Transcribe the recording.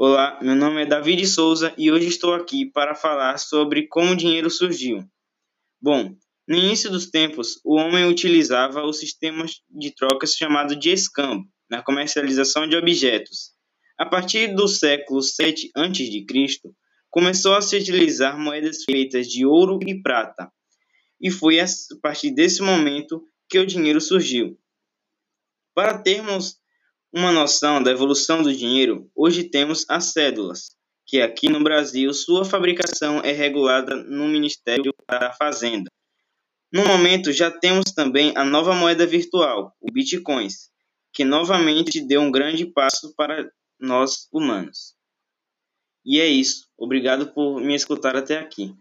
Olá, meu nome é David Souza e hoje estou aqui para falar sobre como o dinheiro surgiu. Bom, no início dos tempos, o homem utilizava o sistema de trocas chamado de escambo na comercialização de objetos. A partir do século 7 a.C., começou a se utilizar moedas feitas de ouro e prata, e foi a partir desse momento que o dinheiro surgiu. Para termos uma noção da evolução do dinheiro, hoje temos as cédulas, que aqui no Brasil sua fabricação é regulada no Ministério da Fazenda. No momento já temos também a nova moeda virtual, o Bitcoins, que novamente deu um grande passo para nós humanos. E é isso. Obrigado por me escutar até aqui.